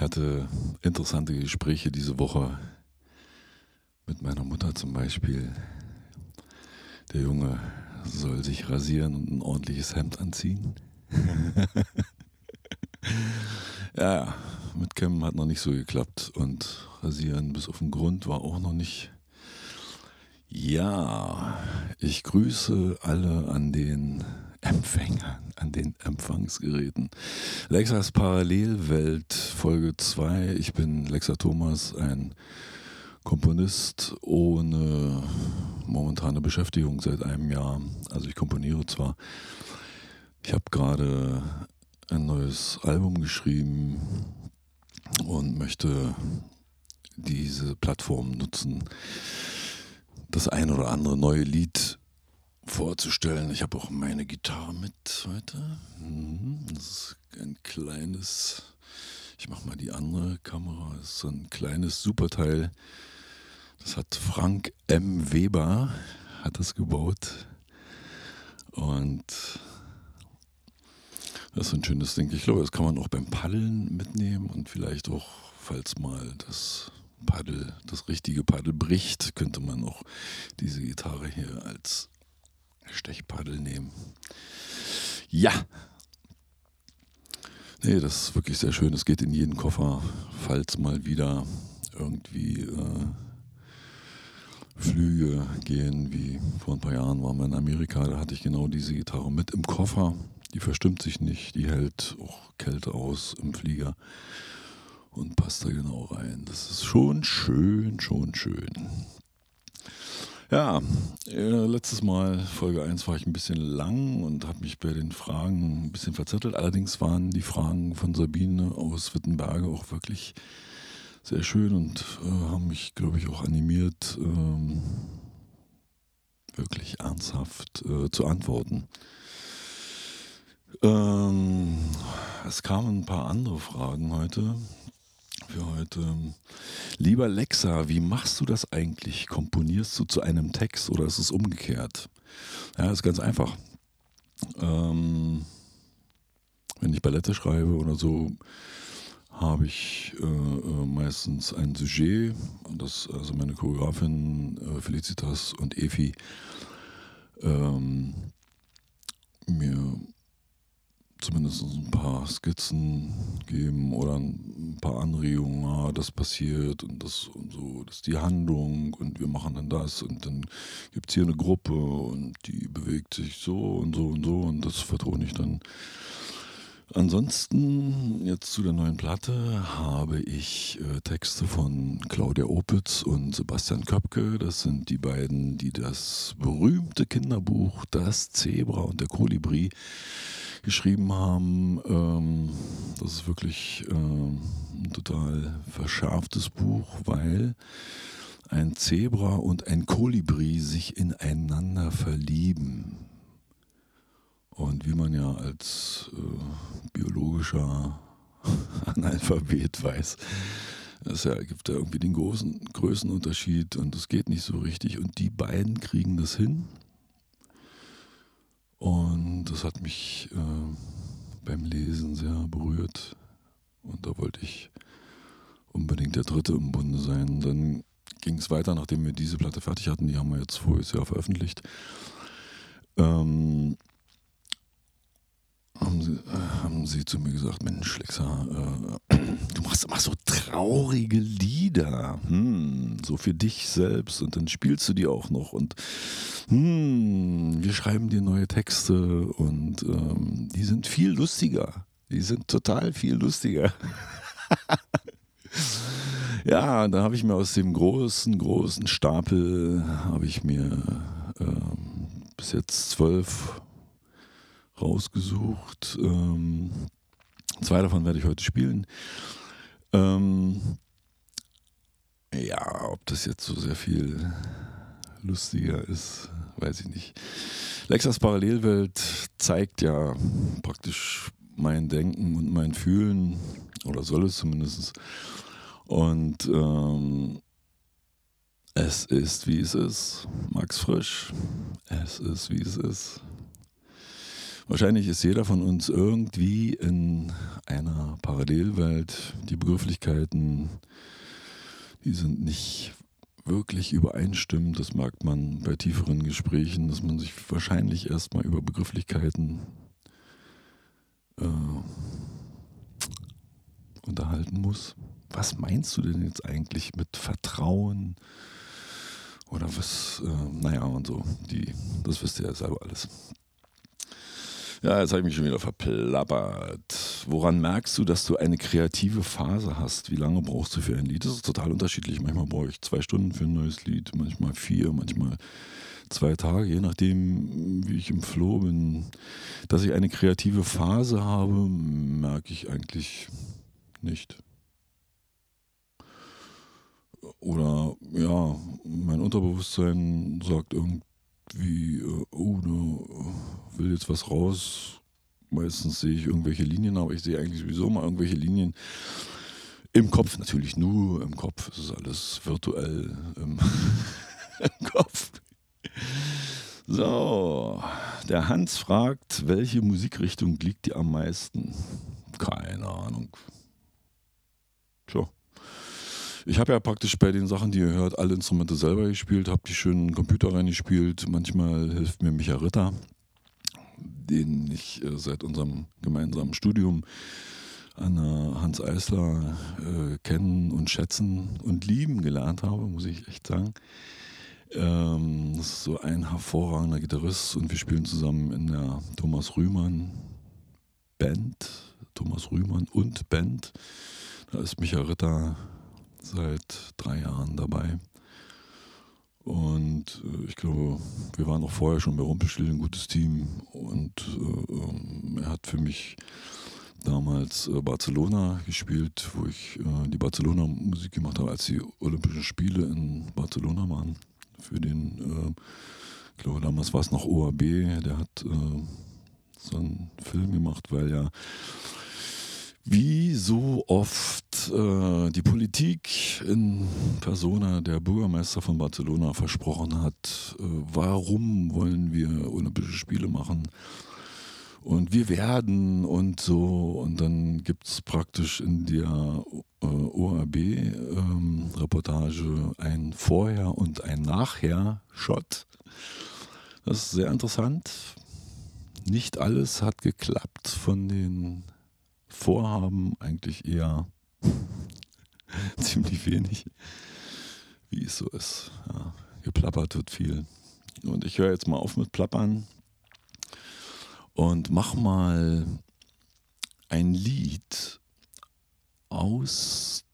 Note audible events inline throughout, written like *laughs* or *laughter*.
Ich hatte interessante Gespräche diese Woche zum Beispiel. Der Junge soll sich rasieren und ein ordentliches Hemd anziehen. *laughs* ja, mit Kämmen hat noch nicht so geklappt und rasieren bis auf den Grund war auch noch nicht ja, ich grüße alle an den Empfängern, an den Empfangsgeräten. Lexas Parallelwelt Folge 2. Ich bin Lexa Thomas, ein Komponist ohne momentane Beschäftigung seit einem Jahr. Also ich komponiere zwar. Ich habe gerade ein neues Album geschrieben und möchte diese Plattform nutzen das ein oder andere neue Lied vorzustellen. Ich habe auch meine Gitarre mit heute. Mhm, das ist ein kleines, ich mache mal die andere Kamera, das ist so ein kleines Superteil. Das hat Frank M. Weber, hat das gebaut. Und das ist ein schönes Ding. Ich glaube, das kann man auch beim Paddeln mitnehmen und vielleicht auch, falls mal das Paddel, das richtige Paddel bricht, könnte man auch diese Gitarre hier als Stechpaddel nehmen. Ja. Nee, das ist wirklich sehr schön. Es geht in jeden Koffer, falls mal wieder irgendwie äh, Flüge gehen, wie vor ein paar Jahren waren wir in Amerika, da hatte ich genau diese Gitarre mit im Koffer. Die verstimmt sich nicht, die hält auch Kälte aus im Flieger und passt da genau rein. Das ist schon schön, schon schön. Ja, äh, letztes Mal, Folge 1, war ich ein bisschen lang und habe mich bei den Fragen ein bisschen verzettelt. Allerdings waren die Fragen von Sabine aus Wittenberge auch wirklich sehr schön und äh, haben mich, glaube ich, auch animiert, ähm, wirklich ernsthaft äh, zu antworten. Ähm, es kamen ein paar andere Fragen heute für heute. Lieber Lexa, wie machst du das eigentlich? Komponierst du zu einem Text oder ist es umgekehrt? Ja, ist ganz einfach. Ähm, wenn ich Ballette schreibe oder so, habe ich äh, äh meistens ein Sujet, das also meine Choreografin äh, Felicitas und Efi ähm, mir zumindest ein paar Skizzen geben oder ein paar Anregungen, ah, das passiert und das und so, das ist die Handlung und wir machen dann das und dann gibt es hier eine Gruppe und die bewegt sich so und so und so und das vertone ich dann. Ansonsten, jetzt zu der neuen Platte, habe ich äh, Texte von Claudia Opitz und Sebastian Köpke. Das sind die beiden, die das berühmte Kinderbuch Das Zebra und der Kolibri geschrieben haben. Ähm, das ist wirklich ähm, ein total verschärftes Buch, weil ein Zebra und ein Kolibri sich ineinander verlieben. Und wie man ja als äh, biologischer *laughs* Analphabet weiß, es gibt da irgendwie den großen Größenunterschied und es geht nicht so richtig. Und die beiden kriegen das hin. Und das hat mich äh, beim Lesen sehr berührt. Und da wollte ich unbedingt der Dritte im Bunde sein. Dann ging es weiter, nachdem wir diese Platte fertig hatten. Die haben wir jetzt voriges Jahr veröffentlicht. Ähm, haben sie, äh, haben sie zu mir gesagt, Mensch, Lexa, äh, *clears throat* du machst immer so traurige Lieder, hm, so für dich selbst. Und dann spielst du die auch noch. Und hm, wir schreiben dir neue Texte. Und ähm, die sind viel lustiger, die sind total viel lustiger. *laughs* ja, da habe ich mir aus dem großen, großen Stapel, habe ich mir ähm, bis jetzt zwölf rausgesucht. Ähm, zwei davon werde ich heute spielen. Ähm, ja, ob das jetzt so sehr viel lustiger ist, weiß ich nicht. Lexas Parallelwelt zeigt ja praktisch mein Denken und mein Fühlen, oder soll es zumindest. Und ähm, es ist, wie es ist. Max Frisch. Es ist, wie es ist. Wahrscheinlich ist jeder von uns irgendwie in einer Parallelwelt. Die Begrifflichkeiten, die sind nicht wirklich übereinstimmt. Das merkt man bei tieferen Gesprächen, dass man sich wahrscheinlich erstmal über Begrifflichkeiten äh, unterhalten muss. Was meinst du denn jetzt eigentlich mit Vertrauen? Oder was, äh, naja, und so. Die, das wisst ihr ja selber alles. Ja, jetzt habe ich mich schon wieder verplappert. Woran merkst du, dass du eine kreative Phase hast? Wie lange brauchst du für ein Lied? Das ist total unterschiedlich. Manchmal brauche ich zwei Stunden für ein neues Lied, manchmal vier, manchmal zwei Tage, je nachdem, wie ich im Flow bin. Dass ich eine kreative Phase habe, merke ich eigentlich nicht. Oder ja, mein Unterbewusstsein sagt irgendwie, äh, oh, da will jetzt was raus. Meistens sehe ich irgendwelche Linien, aber ich sehe eigentlich sowieso mal irgendwelche Linien. Im Kopf natürlich nur, im Kopf ist es alles virtuell im, *laughs* im Kopf. So, der Hans fragt, welche Musikrichtung liegt dir am meisten? Keine Ahnung. Tja. Ich habe ja praktisch bei den Sachen, die ihr hört, alle Instrumente selber gespielt, habe die schönen Computer reingespielt. Manchmal hilft mir Micha Ritter, den ich äh, seit unserem gemeinsamen Studium an der Hans Eisler äh, kennen und schätzen und lieben gelernt habe, muss ich echt sagen. Ähm, das ist so ein hervorragender Gitarrist und wir spielen zusammen in der Thomas Rühmann Band. Thomas Rühmann und Band. Da ist Micha Ritter seit drei Jahren dabei. Und äh, ich glaube, wir waren auch vorher schon bei Rumpelstil ein gutes Team. Und äh, ähm, er hat für mich damals äh, Barcelona gespielt, wo ich äh, die Barcelona-Musik gemacht habe, als die Olympischen Spiele in Barcelona waren. Für den, äh, ich glaube, damals war es noch OAB, der hat äh, so einen Film gemacht, weil ja wie so oft äh, die Politik in Persona der Bürgermeister von Barcelona versprochen hat, äh, warum wollen wir Olympische Spiele machen? Und wir werden und so. Und dann gibt es praktisch in der äh, ORB-Reportage ähm, ein Vorher- und ein Nachher-Shot. Das ist sehr interessant. Nicht alles hat geklappt von den Vorhaben eigentlich eher *laughs* ziemlich wenig, wie es so ist. Ja, geplappert wird viel. Und ich höre jetzt mal auf mit Plappern und mach mal ein Lied aus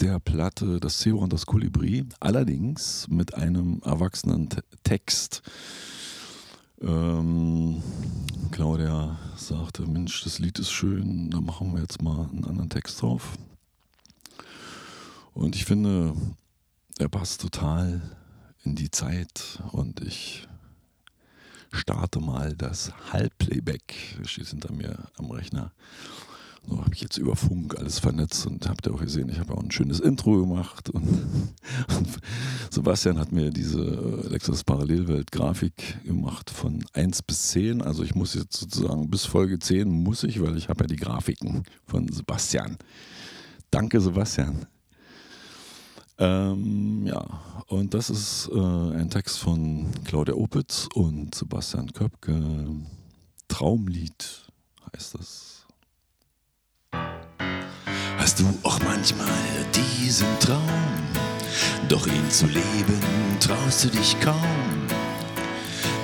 der Platte Das Zebra und das Kolibri, allerdings mit einem erwachsenen Text. Ähm, Claudia sagte, Mensch, das Lied ist schön, da machen wir jetzt mal einen anderen Text drauf. Und ich finde, er passt total in die Zeit und ich starte mal das Halbplayback. Steht hinter mir am Rechner. So habe ich jetzt über Funk alles vernetzt und habt ihr auch gesehen, ich habe auch ein schönes Intro gemacht. Und, *laughs* und Sebastian hat mir diese äh, Lexus Parallelwelt Grafik gemacht von 1 bis 10. Also ich muss jetzt sozusagen bis Folge 10 muss ich, weil ich habe ja die Grafiken von Sebastian. Danke Sebastian. Ähm, ja, und das ist äh, ein Text von Claudia Opitz und Sebastian Köpke. Traumlied heißt das. Hast du auch manchmal diesen Traum? Doch ihn zu leben traust du dich kaum.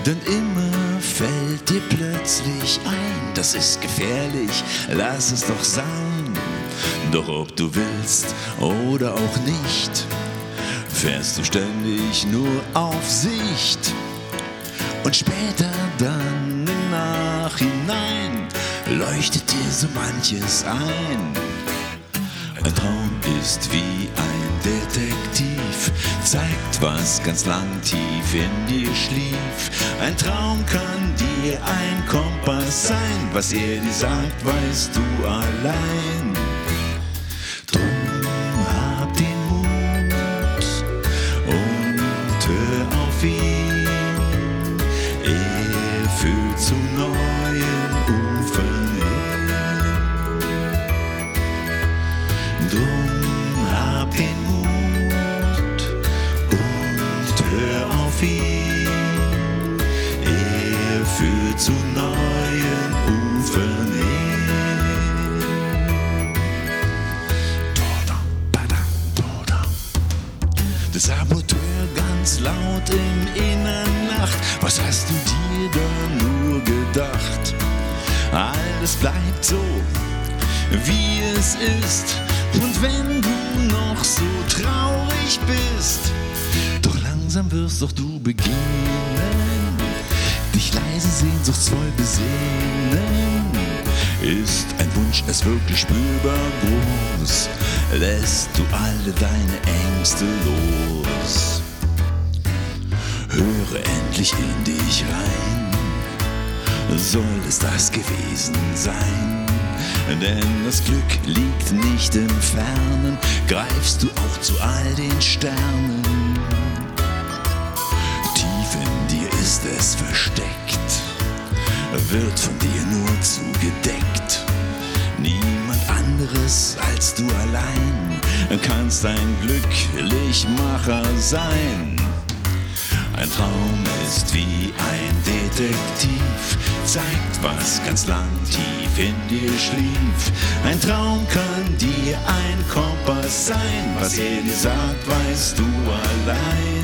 Denn immer fällt dir plötzlich ein, das ist gefährlich, lass es doch sein. Doch ob du willst oder auch nicht, fährst du ständig nur auf Sicht. Und später dann im Nachhinein leuchtet dir so manches ein. Traum ist wie ein Detektiv, zeigt was ganz lang tief in dir schlief. Ein Traum kann dir ein Kompass sein, was er dir sagt, weißt du allein. Drum hab den Mut und hör auf ihn. Er führt zu neuen beginnen, dich leise sehnsuchtsvoll besinnen. Ist ein Wunsch es wirklich spürbar groß, lässt du alle deine Ängste los. Höre endlich in dich rein, soll es das gewesen sein? Denn das Glück liegt nicht im Fernen, greifst du auch zu all den Sternen. Dir ist es versteckt, wird von dir nur zugedeckt. Niemand anderes als du allein kannst ein Glücklichmacher sein. Ein Traum ist wie ein Detektiv, zeigt, was ganz lang tief in dir schlief. Ein Traum kann dir ein Kompass sein, was er dir sagt, weißt du allein.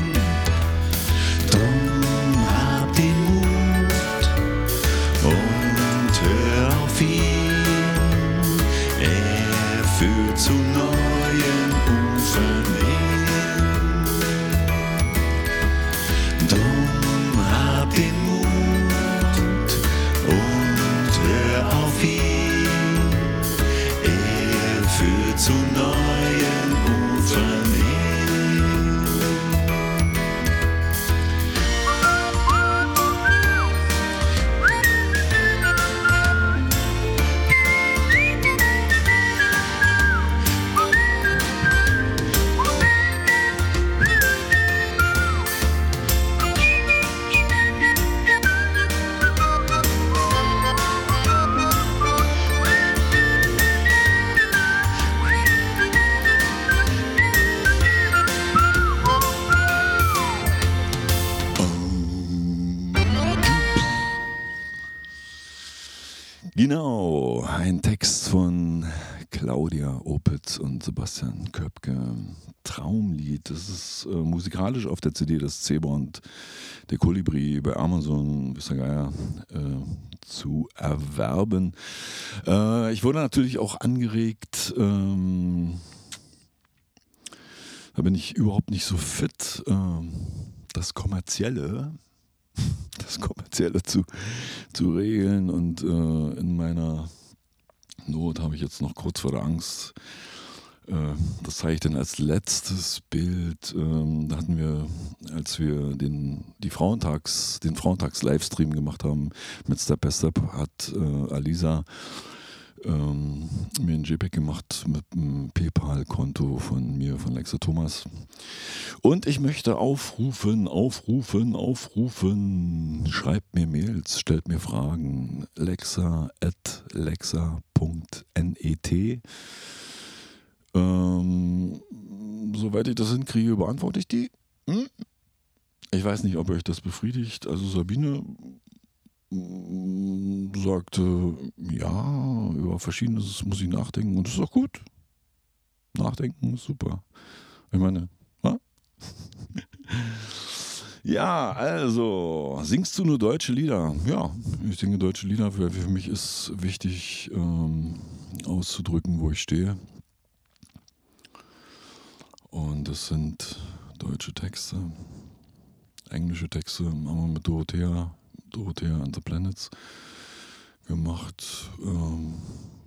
Genau, ein Text von Claudia Opitz und Sebastian Köpke. Traumlied. Das ist äh, musikalisch auf der CD das Zebra und der Kolibri bei Amazon, wisst ihr Geier, äh, zu erwerben. Äh, ich wurde natürlich auch angeregt, ähm, da bin ich überhaupt nicht so fit, ähm, das Kommerzielle *laughs* das Kommerzielle zu, zu regeln. Und äh, in meiner Not habe ich jetzt noch kurz vor der Angst, äh, das zeige ich dann als letztes Bild. Ähm, da hatten wir, als wir den, die Frauentags, den Frauentags-Livestream gemacht haben mit Step by Step, hat äh, Alisa ähm, mir ein JPEG gemacht mit einem PayPal-Konto von mir, von Lexa Thomas. Und ich möchte aufrufen, aufrufen, aufrufen. Schreibt mir Mails, stellt mir Fragen. Lexa at lexa.net. Ähm, soweit ich das hinkriege, beantworte ich die. Hm? Ich weiß nicht, ob euch das befriedigt. Also Sabine sagte, ja, über verschiedenes muss ich nachdenken und das ist auch gut. Nachdenken ist super. Ich meine, wa? *laughs* ja, also, singst du nur deutsche Lieder? Ja, ich singe deutsche Lieder. Für, für mich ist wichtig ähm, auszudrücken, wo ich stehe. Und das sind deutsche Texte, englische Texte, haben wir mit Dorothea, Dorothea and the Planets gemacht. Ähm,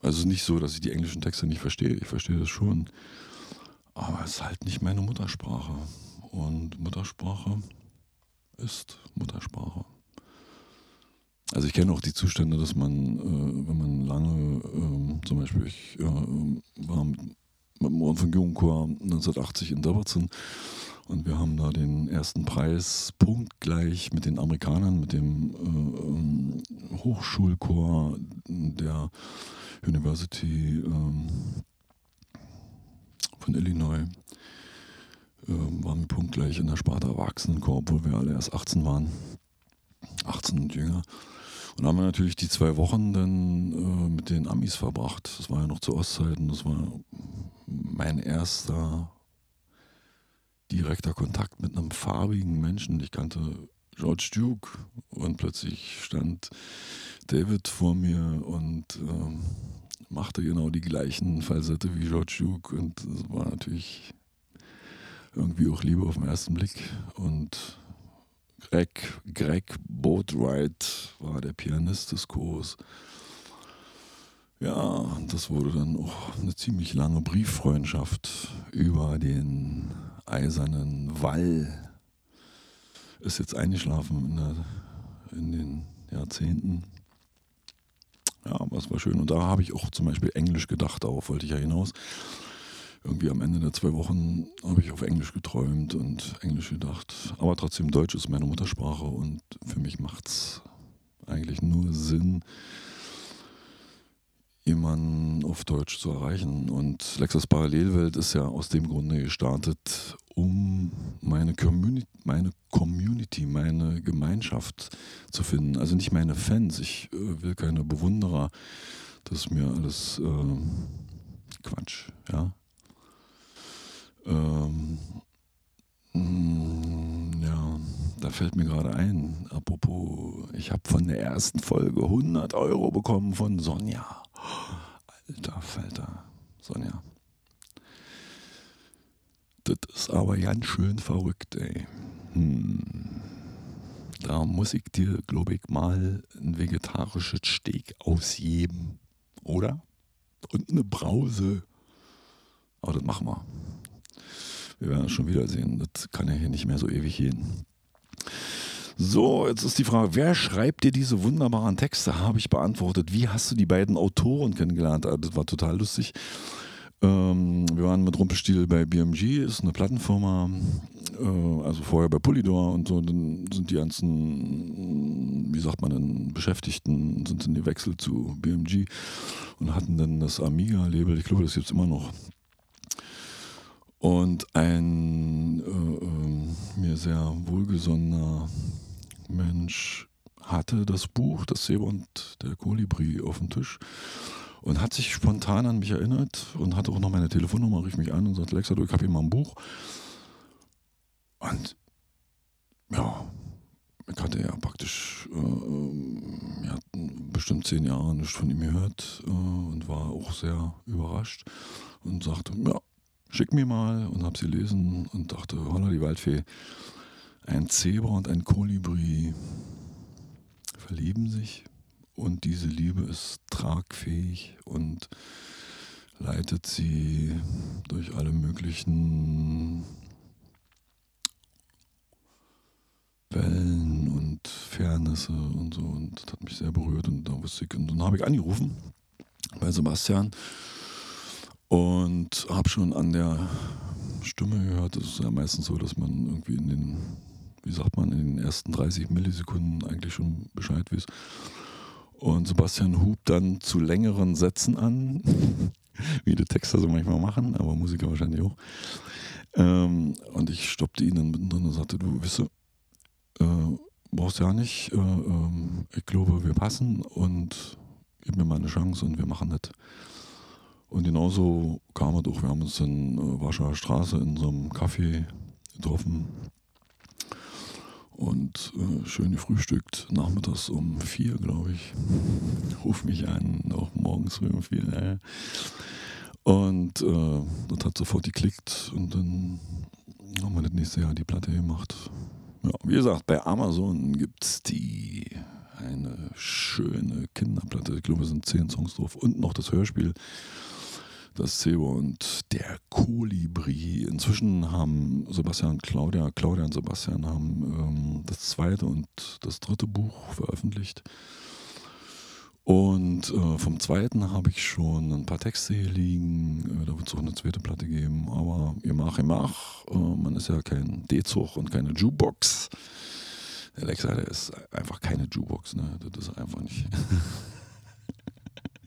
also nicht so, dass ich die englischen Texte nicht verstehe, ich verstehe das schon. Aber es ist halt nicht meine Muttersprache. Und Muttersprache ist Muttersprache. Also ich kenne auch die Zustände, dass man, äh, wenn man lange, äh, zum Beispiel ich äh, war mit, mit dem Ohren von Jugendchor 1980 in Debrecen und wir haben da den ersten Preis punktgleich mit den Amerikanern, mit dem äh, ähm, Hochschulchor der University ähm, von Illinois ähm, waren wir punktgleich in der Sparte Erwachsenenchor, obwohl wir alle erst 18 waren. 18 und jünger. Und haben wir natürlich die zwei Wochen dann äh, mit den Amis verbracht. Das war ja noch zu Ostzeiten. Das war mein erster direkter Kontakt mit einem farbigen Menschen. Ich kannte George Duke und plötzlich stand David vor mir und ähm, machte genau die gleichen Falsette wie George Duke und das war natürlich irgendwie auch Liebe auf den ersten Blick und Greg, Greg Boatwright war der Pianist des Chors. Ja, das wurde dann auch eine ziemlich lange Brieffreundschaft über den eisernen Wall. Ist jetzt eingeschlafen in, der, in den Jahrzehnten. Ja, aber es war schön. Und da habe ich auch zum Beispiel Englisch gedacht, darauf wollte ich ja hinaus. Irgendwie am Ende der zwei Wochen habe ich auf Englisch geträumt und Englisch gedacht. Aber trotzdem, Deutsch ist meine Muttersprache und für mich macht es eigentlich nur Sinn, jemanden auf Deutsch zu erreichen. Und Lexus Parallelwelt ist ja aus dem Grunde gestartet, um meine Community, meine Community, meine Gemeinschaft zu finden. Also nicht meine Fans. Ich äh, will keine Bewunderer. Das ist mir alles äh, Quatsch, ja. Ähm, mm, ja, da fällt mir gerade ein, apropos, ich habe von der ersten Folge 100 Euro bekommen von Sonja. Alter Falter, Sonja. Das ist aber ganz schön verrückt, ey. Hm. Da muss ich dir, glaube ich, mal ein vegetarisches Steak ausgeben, oder? Und eine Brause. Aber das machen wir. Wir werden es schon wiedersehen. Das kann ja hier nicht mehr so ewig gehen. So, jetzt ist die Frage, wer schreibt dir diese wunderbaren Texte? Habe ich beantwortet. Wie hast du die beiden Autoren kennengelernt? Ah, das war total lustig. Ähm, wir waren mit Rumpelstiel bei BMG, ist eine Plattenfirma, äh, also vorher bei Polydor und so. Dann sind die ganzen, wie sagt man denn, Beschäftigten, sind dann gewechselt zu BMG und hatten dann das Amiga-Label, ich glaube, das gibt es immer noch. Und ein äh, äh, mir sehr wohlgesonnener Mensch hatte das Buch, das und der Kolibri auf dem Tisch und hat sich spontan an mich erinnert und hatte auch noch meine Telefonnummer, rief mich an und sagte, Alexa, du, ich habe hier mal ein Buch. Und ja, ich hatte ja praktisch äh, ja, bestimmt zehn Jahre nicht von ihm gehört äh, und war auch sehr überrascht und sagte, ja, schick mir mal und habe sie lesen und dachte, holla die Waldfee, ein Zebra und ein Kolibri verlieben sich und diese Liebe ist tragfähig und leitet sie durch alle möglichen Wellen und Fairnisse und so. Und das hat mich sehr berührt und da wusste ich und dann habe ich angerufen bei Sebastian und habe schon an der Stimme gehört, es ist ja meistens so, dass man irgendwie in den, wie sagt man, in den ersten 30 Millisekunden eigentlich schon Bescheid weiß. Und Sebastian hub dann zu längeren Sätzen an, *laughs* wie die Texter so manchmal machen, aber Musiker wahrscheinlich auch. Ähm, und ich stoppte ihn dann mittendrin und sagte, du wisst, äh, brauchst ja nicht, äh, äh, ich glaube, wir passen und gib mir mal eine Chance und wir machen das. Und genauso kam es auch. Wir haben uns in äh, Warschauer Straße in so einem Café getroffen und äh, schön gefrühstückt. Nachmittags um vier, glaube ich. Ruf mich an, auch morgens früh um vier. Äh. Und äh, das hat sofort geklickt und dann haben wir das nächste Jahr die Platte gemacht. Ja, wie gesagt, bei Amazon gibt es die eine schöne Kinderplatte. Ich glaube, es sind zehn Songs drauf und noch das Hörspiel das Zebra und der Kolibri. Inzwischen haben Sebastian und Claudia, Claudia und Sebastian haben ähm, das zweite und das dritte Buch veröffentlicht. Und äh, vom zweiten habe ich schon ein paar Texte hier liegen. Äh, da wird es auch eine zweite Platte geben. Aber ihr mach, ihr mach. Äh, man ist ja kein D-Zug und keine Jukebox. Der Alexa, der ist einfach keine Jukebox. Ne? Das ist einfach nicht.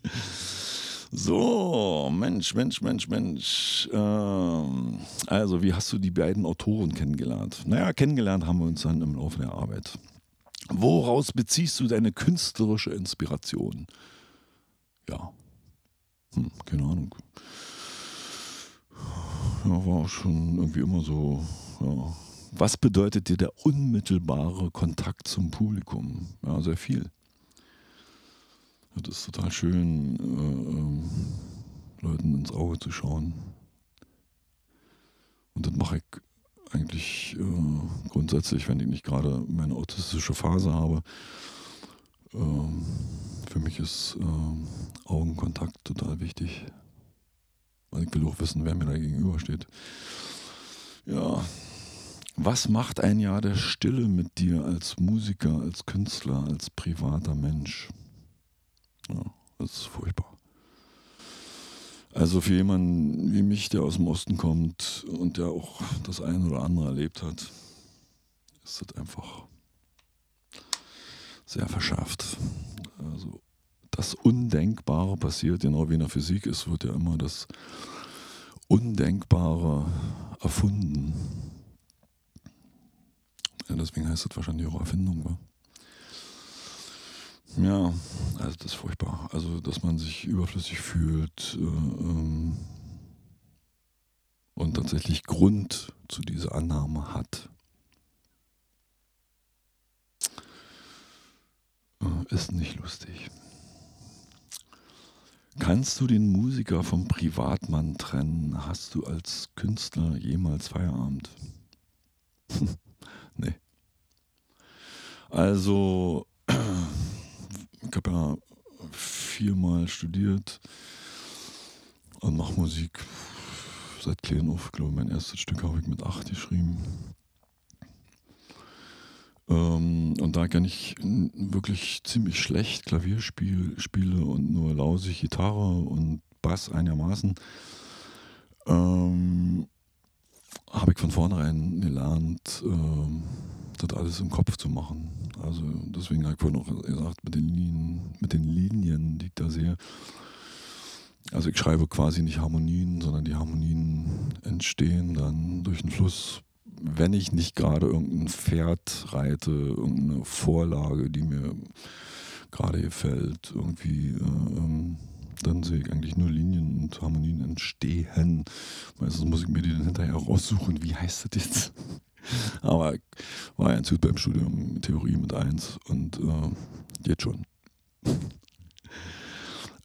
*laughs* So, Mensch, Mensch, Mensch, Mensch. Ähm, also, wie hast du die beiden Autoren kennengelernt? Naja, kennengelernt haben wir uns dann im Laufe der Arbeit. Woraus beziehst du deine künstlerische Inspiration? Ja, hm, keine Ahnung. Ja, war schon irgendwie immer so. Ja. Was bedeutet dir der unmittelbare Kontakt zum Publikum? Ja, sehr viel. Das ist total schön, äh, äh, Leuten ins Auge zu schauen. Und das mache ich eigentlich äh, grundsätzlich, wenn ich nicht gerade meine autistische Phase habe. Ähm, für mich ist äh, Augenkontakt total wichtig. Weil ich will auch wissen, wer mir da gegenübersteht. Ja, was macht ein Jahr der Stille mit dir als Musiker, als Künstler, als privater Mensch? Ja, das ist furchtbar. Also für jemanden wie mich, der aus dem Osten kommt und der auch das eine oder andere erlebt hat, ist das einfach sehr verschärft. Also das Undenkbare passiert, genau wie in der Physik. Es wird ja immer das Undenkbare erfunden. Ja, deswegen heißt es wahrscheinlich auch Erfindung. Wa? Ja, also das ist furchtbar. Also, dass man sich überflüssig fühlt äh, ähm, und tatsächlich Grund zu dieser Annahme hat. Äh, ist nicht lustig. Kannst du den Musiker vom Privatmann trennen? Hast du als Künstler jemals Feierabend? *laughs* nee. Also, habe ja viermal studiert und mache Musik seit klein auf. Ich glaube, mein erstes Stück habe ich mit acht geschrieben. Ähm, und da kann ich wirklich ziemlich schlecht Klavier spiel, spiele und nur lausig Gitarre und Bass einigermaßen, ähm, habe ich von vornherein gelernt, ähm, das alles im Kopf zu machen. Also deswegen habe ich vorhin auch gesagt, mit den Linien, mit den Linien, die ich da sehe. Also ich schreibe quasi nicht Harmonien, sondern die Harmonien entstehen dann durch den Fluss, wenn ich nicht gerade irgendein Pferd reite, irgendeine Vorlage, die mir gerade gefällt, irgendwie, äh, ähm, dann sehe ich eigentlich nur Linien und Harmonien entstehen. Meistens muss ich mir die dann hinterher raussuchen, wie heißt das jetzt? *laughs* Aber war ja ein beim Studium Theorie mit 1 und äh, jetzt schon. *laughs*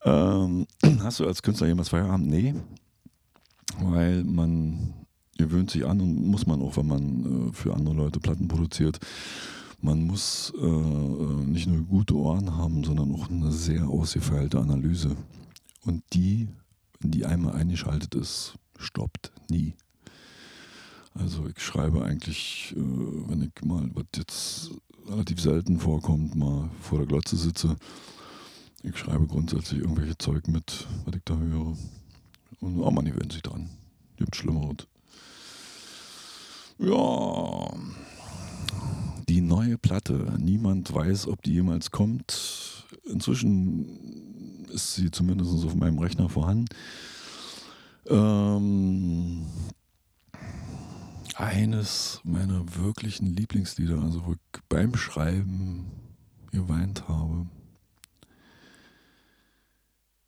ähm, *clears throat* hast du als Künstler jemals Feierabend? Nee. Weil man gewöhnt sich an und muss man auch, wenn man äh, für andere Leute Platten produziert. Man muss äh, äh nicht nur gute Ohren haben, sondern auch eine sehr ausgefeilte Analyse. Und die, die einmal eingeschaltet ist, stoppt nie. Also ich schreibe eigentlich, äh, wenn ich mal, was jetzt relativ selten vorkommt, mal vor der Glotze sitze, ich schreibe grundsätzlich irgendwelche Zeug mit, was ich da höre. Und oh, man gewöhnt sich dran. Gibt Schlimmeres. Ja. Die neue Platte. Niemand weiß, ob die jemals kommt. Inzwischen ist sie zumindest auf meinem Rechner vorhanden. Ähm, eines meiner wirklichen Lieblingslieder, also wo ich beim Schreiben geweint habe.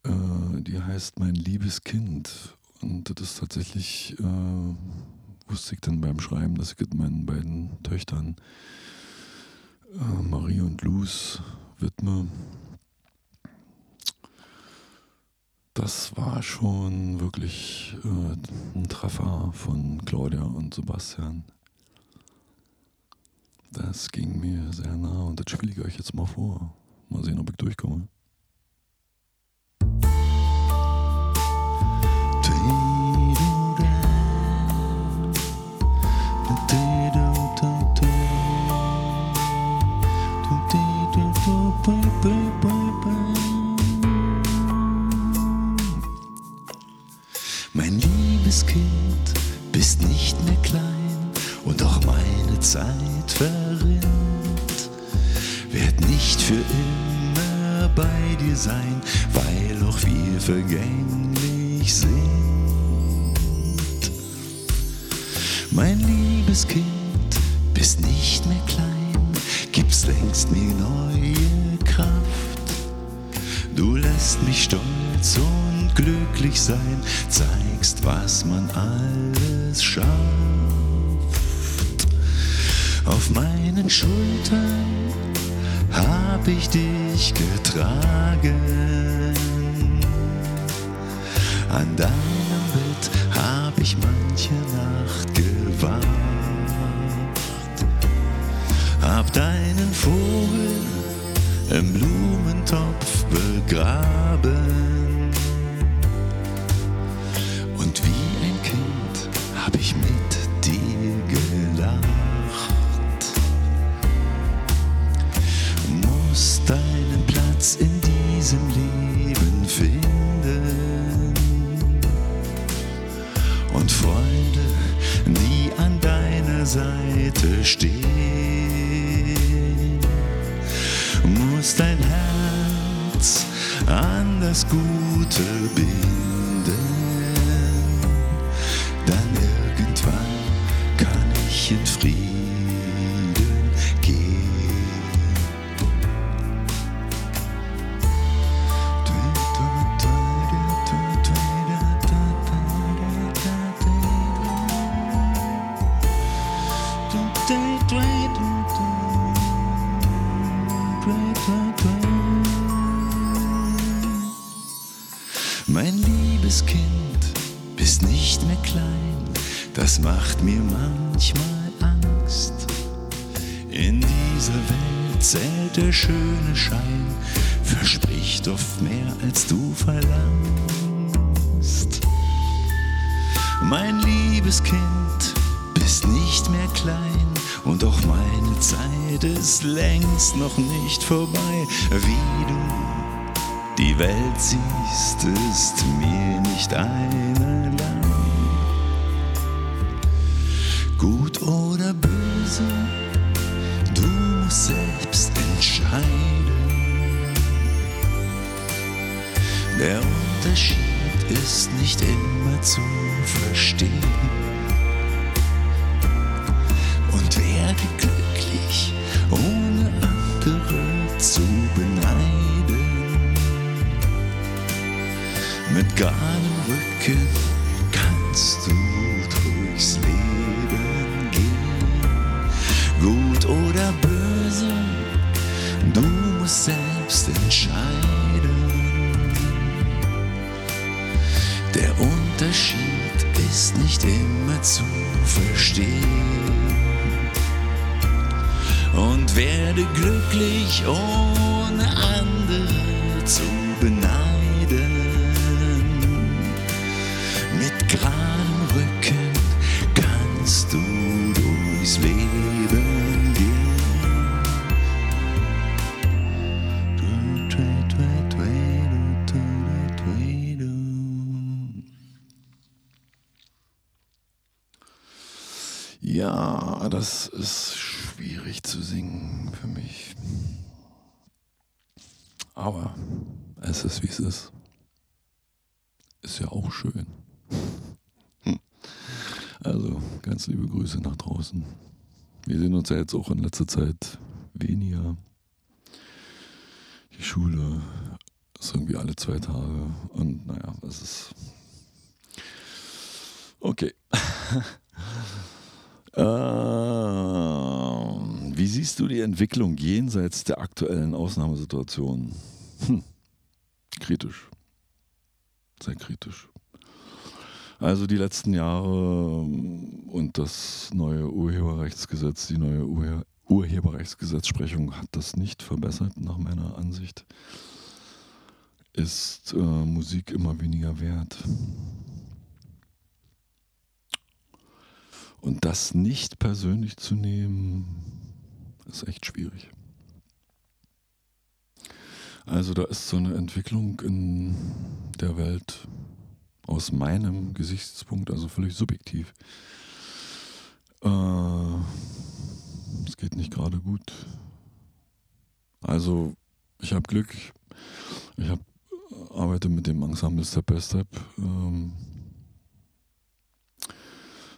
Äh, die heißt Mein liebes Kind. Und das ist tatsächlich, äh, wusste ich dann beim Schreiben, dass ich meinen beiden Töchtern äh, Marie und Luz widme. Das war schon wirklich äh, ein Treffer von Claudia und Sebastian. Das ging mir sehr nah und das spiele ich euch jetzt mal vor. Mal sehen, ob ich durchkomme. Sein, weil auch wir vergänglich sind. Mein liebes Kind, bist nicht mehr klein, gibst längst mir neue Kraft. Du lässt mich stolz und glücklich sein, zeigst, was man alles schafft. Auf meinen Schultern hab ich dich getragen. An deinem Bett hab ich manche Nacht gewacht. Hab deinen Vogel im Blumentopf begraben. Und wie ein Kind hab ich mit Platz in diesem Leben finden. Und Freunde, die an deiner Seite stehen muss dein Herz an das Gute binden. Macht mir manchmal Angst. In dieser Welt zählt der schöne Schein, verspricht oft mehr als du verlangst. Mein liebes Kind, bist nicht mehr klein und auch meine Zeit ist längst noch nicht vorbei, wie du die Welt siehst, ist mir nicht einerlei. Böse, du musst selbst entscheiden. Der Unterschied ist nicht immer zu verstehen. Und werde glücklich, ohne andere zu beneiden. Mit geradem Rücken kannst du oder böse, du musst selbst entscheiden. Der Unterschied ist nicht immer zu verstehen. Und werde glücklich, ohne andere zu beneiden. Wir sehen uns ja jetzt auch in letzter Zeit weniger. Die Schule ist irgendwie alle zwei Tage. Und naja, es ist. Okay. *laughs* Ähm, wie siehst du die Entwicklung jenseits der aktuellen Ausnahmesituation? Hm. Kritisch. Sehr kritisch. Also die letzten Jahre ähm, und das neue Urheberrechtsgesetz, die neue Urhe Urheberrechtsgesetzsprechung hat das nicht verbessert, nach meiner Ansicht. Ist äh, Musik immer weniger wert. Und das nicht persönlich zu nehmen, ist echt schwierig. Also da ist so eine Entwicklung in der Welt aus meinem Gesichtspunkt, also völlig subjektiv, äh, geht nicht gerade gut. Also, ich habe Glück. Ich hab, arbeite mit dem Ensemble Step by Step. Ähm,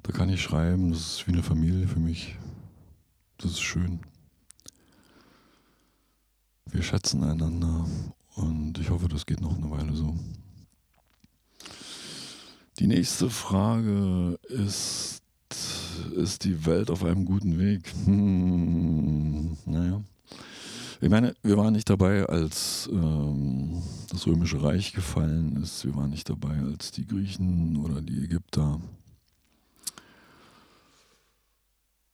da kann ich schreiben, das ist wie eine Familie für mich. Das ist schön. Wir schätzen einander und ich hoffe, das geht noch eine Weile so. Die nächste Frage ist, ist die Welt auf einem guten Weg? Hm, naja. Ich meine, wir waren nicht dabei, als ähm, das Römische Reich gefallen ist. Wir waren nicht dabei, als die Griechen oder die Ägypter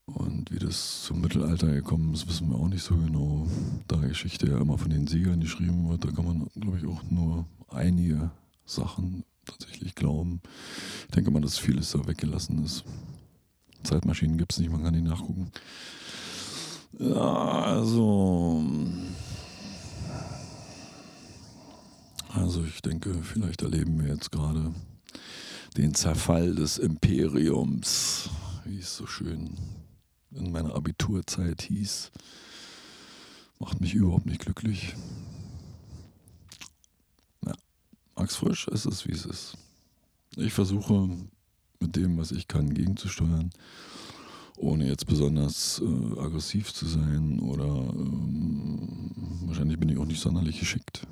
Und wie das zum Mittelalter gekommen ist, wissen wir auch nicht so genau. Da Geschichte ja immer von den Siegern geschrieben wird, da kann man, glaube ich, auch nur einige Sachen tatsächlich glauben. Ich denke mal, dass vieles da weggelassen ist. Zeitmaschinen gibt es nicht, man kann die nachgucken. Ja, also. Also ich denke, vielleicht erleben wir jetzt gerade den Zerfall des Imperiums, wie es so schön in meiner Abiturzeit hieß. Macht mich überhaupt nicht glücklich. Ja, Max Frisch, es ist wie es ist. Ich versuche mit dem, was ich kann, gegenzusteuern, ohne jetzt besonders äh, aggressiv zu sein oder ähm, wahrscheinlich bin ich auch nicht sonderlich geschickt.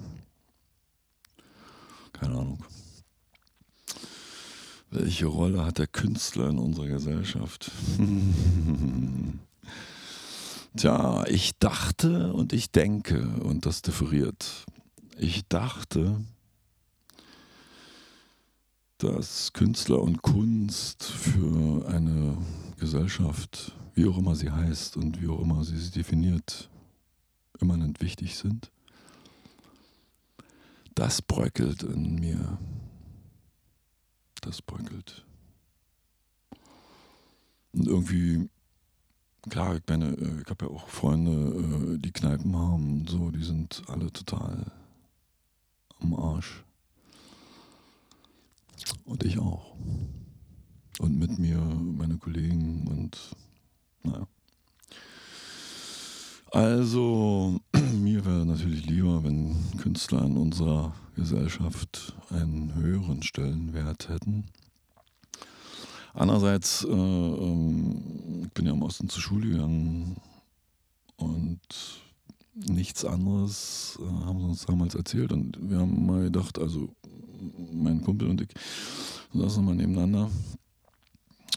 Keine Ahnung. Welche Rolle hat der Künstler in unserer Gesellschaft? *laughs* Tja, ich dachte und ich denke, und das differiert. Ich dachte, dass Künstler und Kunst für eine Gesellschaft, wie auch immer sie heißt und wie auch immer sie sich definiert, immanent wichtig sind. Das bröckelt in mir das bröckelt. Und irgendwie, klar, ich äh, ich habe ja auch Freunde, äh, die Kneipen haben und so, die sind alle total am Arsch. Und ich auch. Und mit mir meine Kollegen und naja. Also, *clears throat* mir wäre natürlich lieber, wenn Künstler in unserer Gesellschaft einen höheren Stellenwert hätten. Andererseits, äh, ähm, ich bin ja im Osten zur Schule gegangen und nichts anderes äh, haben sie uns damals erzählt. Und wir haben mal gedacht, also mein Kumpel und ich saßen mal nebeneinander,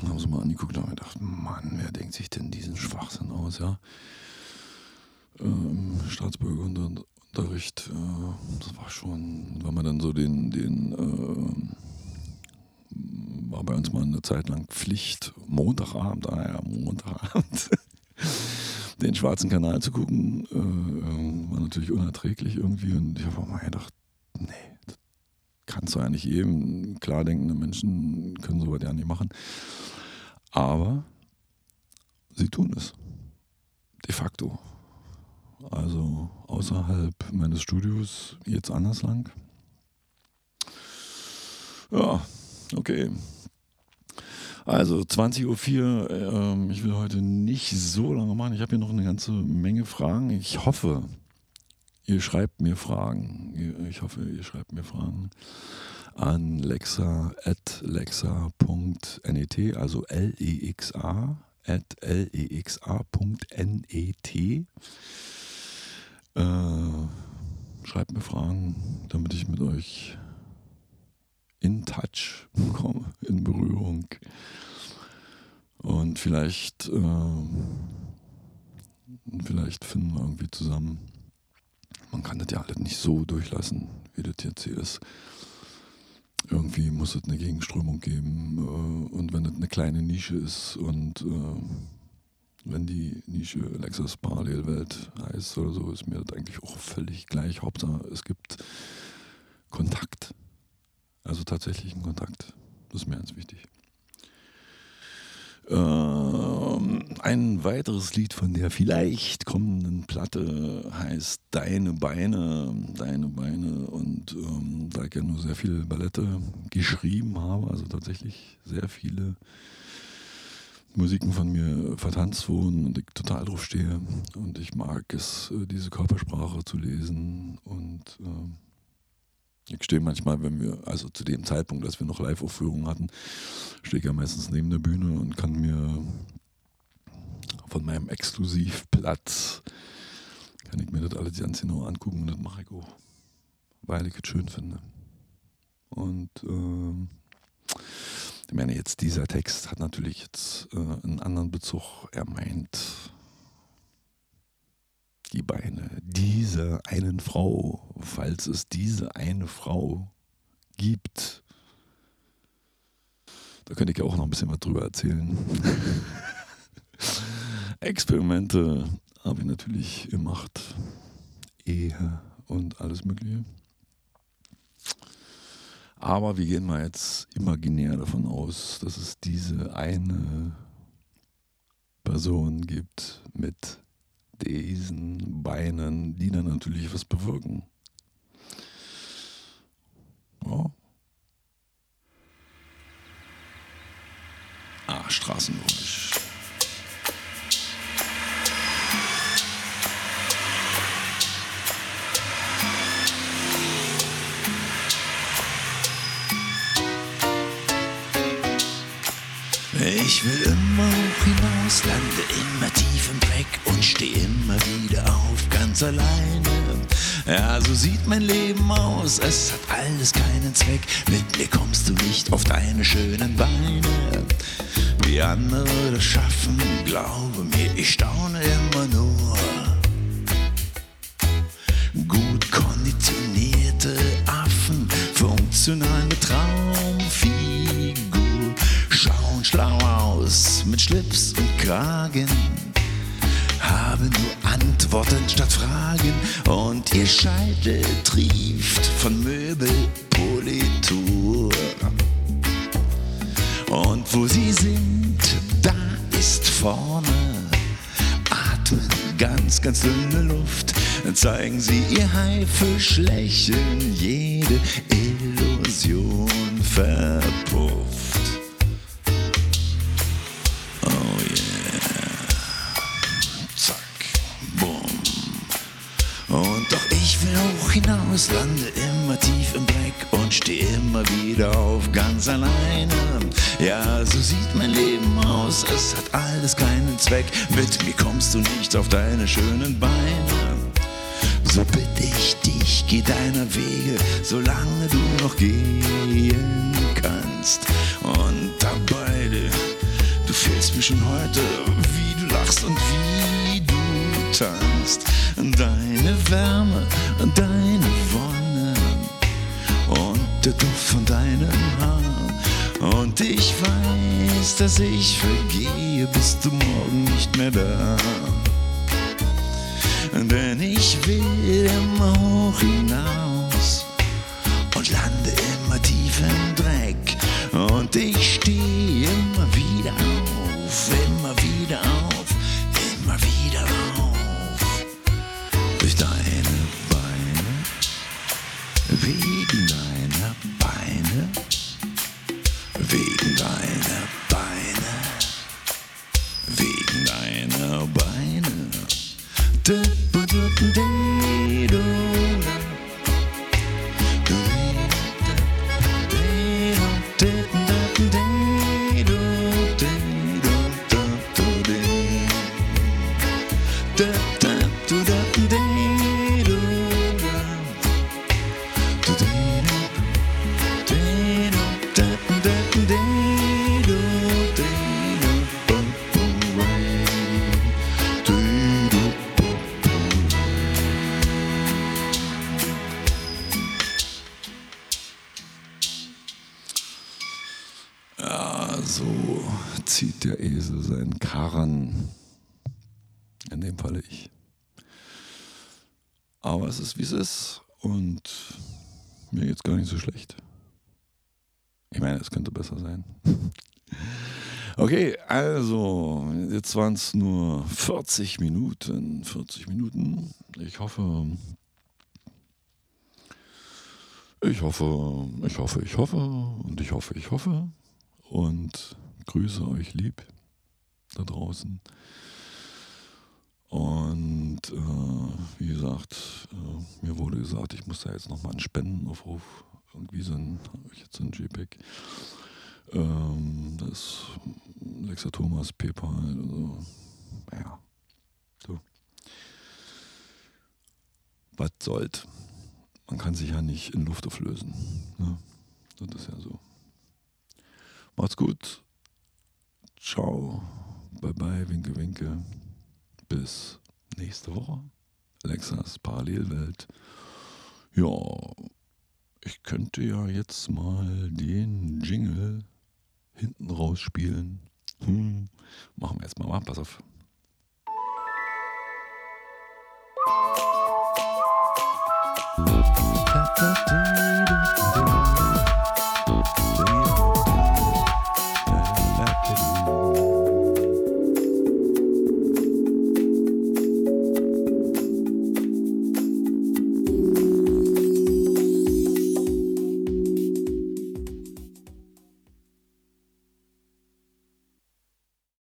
haben sie mal angeguckt und haben gedacht, Mann, wer denkt sich denn diesen Schwachsinn aus, ja? ähm, Staatsbürgerunterricht, äh, das war schon, wenn man dann so den, den äh, war bei uns mal eine Zeit lang Pflicht, Montagabend, ah ja, Montagabend, *laughs* den Schwarzen Kanal zu gucken, äh, war natürlich unerträglich irgendwie und ich habe auch mal gedacht, nee, kannst du eigentlich jedem, klar denkende Menschen können sowas ja nicht machen, aber sie tun es, de facto also außerhalb meines Studios, jetzt anders lang. Ja, okay. Also 20.04 Uhr, äh, ich will heute nicht so lange machen. Ich habe hier noch eine ganze Menge Fragen. Ich hoffe, ihr schreibt mir Fragen. Ich hoffe, ihr schreibt mir Fragen an lexa.lexa.net, also L-E-X-A, at L-E-X-A.net. Äh, schreibt mir Fragen, damit ich mit euch in Touch komme, in Berührung. Und vielleicht, äh, vielleicht finden wir irgendwie zusammen. Man kann das ja alles nicht so durchlassen, wie das jetzt hier ist. Irgendwie muss es eine Gegenströmung geben. Äh, und wenn es eine kleine Nische ist und äh, wenn die Nische Lexus Parallelwelt heißt oder so, ist mir das eigentlich auch völlig gleich. Hauptsache, es gibt Kontakt. Also tatsächlichen Kontakt. Das ist mir ganz wichtig. Ähm, ein weiteres Lied von der vielleicht kommenden Platte heißt Deine Beine, Deine Beine. Und ähm, da ich ja nur sehr viele Ballette geschrieben habe, also tatsächlich sehr viele Musiken von mir vertanzt wurden und ich total drauf stehe. Und ich mag es, äh, diese Körpersprache zu lesen. Und äh, ich stehe manchmal, wenn wir, also zu dem Zeitpunkt, als wir noch Live-Aufführungen hatten, stehe ich ja meistens neben der Bühne und kann mir von meinem Exklusivplatz, kann ich mir das alles ganz genau angucken und das mache ich auch, weil ich es schön finde. Und äh, ich meine, jetzt dieser Text hat natürlich jetzt äh, einen anderen Bezug. Er meint die Beine dieser einen Frau, falls es diese eine Frau gibt. Da könnte ich auch noch ein bisschen was drüber erzählen. *laughs* Experimente habe ich natürlich gemacht. Ehe und alles Mögliche. Aber wir gehen mal jetzt imaginär davon aus, dass es diese eine Person gibt mit diesen Beinen, die dann natürlich was bewirken. Ja. Ah, Straßengeräusch. Ich will immer ganz alleine. Ja, so sieht mein Leben aus, es hat alles keinen Zweck. Mit mir kommst du nicht auf deine schönen Beine. Wie andere das schaffen, glaube mir, ich staune immer nur. Zeigen sie ihr Haifischlächeln, jede Illusion verpufft. hinaus, lande immer tief im Dreck und steh immer wieder auf ganz alleine. Ja, so sieht mein Leben aus, es hat alles keinen Zweck. Mit mir kommst du nicht auf deine schönen Beine. So bitte ich dich, geh deiner Wege, solange du noch gehen kannst. Und dabei, du fehlst mir schon heute, wie du lachst und wie du tanzt. Deine Wärme, deine Wonne und der Duft von deinem Haar. Und ich weiß, dass ich vergehe, bist du morgen nicht mehr da. Denn ich will immer hoch hinaus und lande immer tief im Dreck. Und ich stehe immer wieder auf, immer wieder auf, immer wieder auf. Durch deine Beine, wegen deiner Beine, wegen deiner Beine, jetzt waren es nur 40 Minuten. 40 Minuten. Ich hoffe, ich hoffe, ich hoffe, ich hoffe und ich hoffe, ich hoffe und grüße euch lieb. da draußen. Und äh, wie gesagt, äh, mir wurde gesagt, ich muss da jetzt nochmal einen Spendenaufruf, irgendwie so ein, habe ich jetzt so ein JPEG, ähm, das Lexa Thomas, PayPal, also, naja, so. Was sollt? Man kann sich ja nicht in Luft auflösen. Ne? Das ist ja so. Macht's gut. Ciao. Bye bye, winke, winke. Bis nächste Woche. Alexas Parallelwelt. Ja, ich könnte ja jetzt mal den Jingle hinten rausspielen. Hm. Machen wir erstmal mal. Pass auf. Da, da, da.